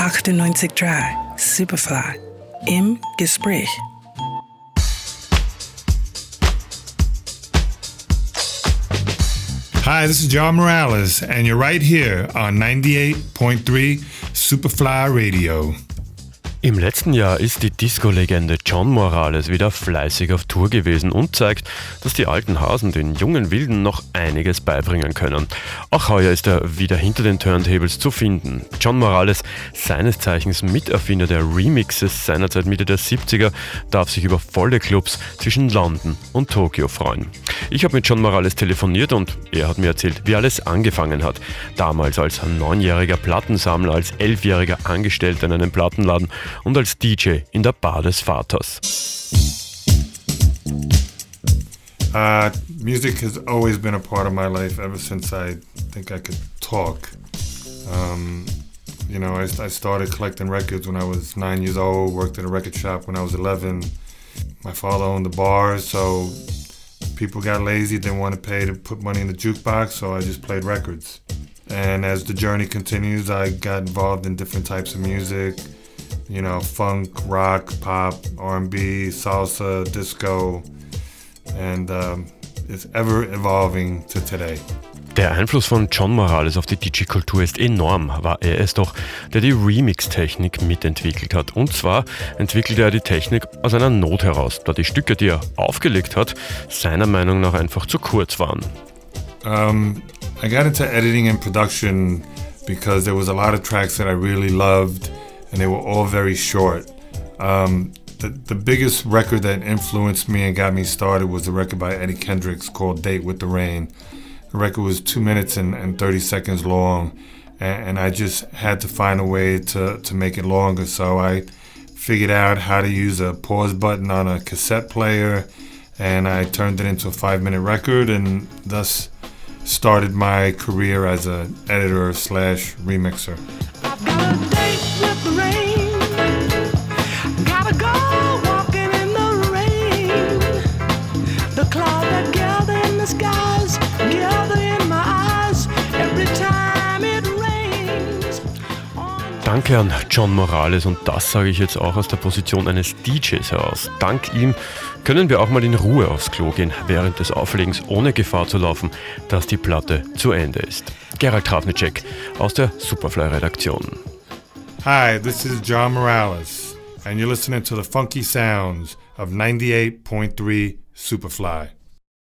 98.3 Superfly im Gespräch. Hi, this is John Morales, and you're right here on 98.3 Superfly Radio. Im letzten Jahr ist die Disco-Legende John Morales wieder fleißig auf Tour gewesen und zeigt, dass die alten Hasen den jungen Wilden noch einiges beibringen können. Auch heuer ist er wieder hinter den Turntables zu finden. John Morales, seines Zeichens Miterfinder der Remixes seinerzeit Mitte der 70er, darf sich über volle Clubs zwischen London und Tokio freuen. Ich habe mit John Morales telefoniert und er hat mir erzählt, wie alles angefangen hat. Damals als neunjähriger Plattensammler, als elfjähriger Angestellter in einem Plattenladen und als DJ in der Bar des Vaters. Uh, music has always been a part of my life ever since I think I could talk. Um, you know, I, I started collecting records when I was nine years old, worked in a record shop when I was 11. My father owned the bar, so people got lazy, didn't want to pay to put money in the jukebox, so I just played records. And as the journey continues, I got involved in different types of music, you know, funk, rock, pop, R&B, salsa, disco, and um, it's ever evolving to today. Der Einfluss von John Morales auf die DJ-Kultur ist enorm, war er es doch, der die Remix-Technik mitentwickelt hat. Und zwar entwickelte er die Technik aus einer Not heraus, da die Stücke, die er aufgelegt hat, seiner Meinung nach einfach zu kurz waren. Um, I got into editing and production because there was a lot of tracks that I really loved and they were all very short. Um, the, the biggest record that influenced me and got me started was the record by Eddie Kendricks called Date with the Rain. The record was two minutes and, and 30 seconds long, and, and I just had to find a way to, to make it longer. So I figured out how to use a pause button on a cassette player, and I turned it into a five minute record, and thus started my career as an editor slash remixer. Danke an John Morales und das sage ich jetzt auch aus der Position eines DJs heraus. Dank ihm können wir auch mal in Ruhe aufs Klo gehen während des Auflegens, ohne Gefahr zu laufen, dass die Platte zu Ende ist. Gerald Trafnicek aus der Superfly-Redaktion. Hi, this is John Morales, and you're listening to the funky sounds of 98.3 Superfly.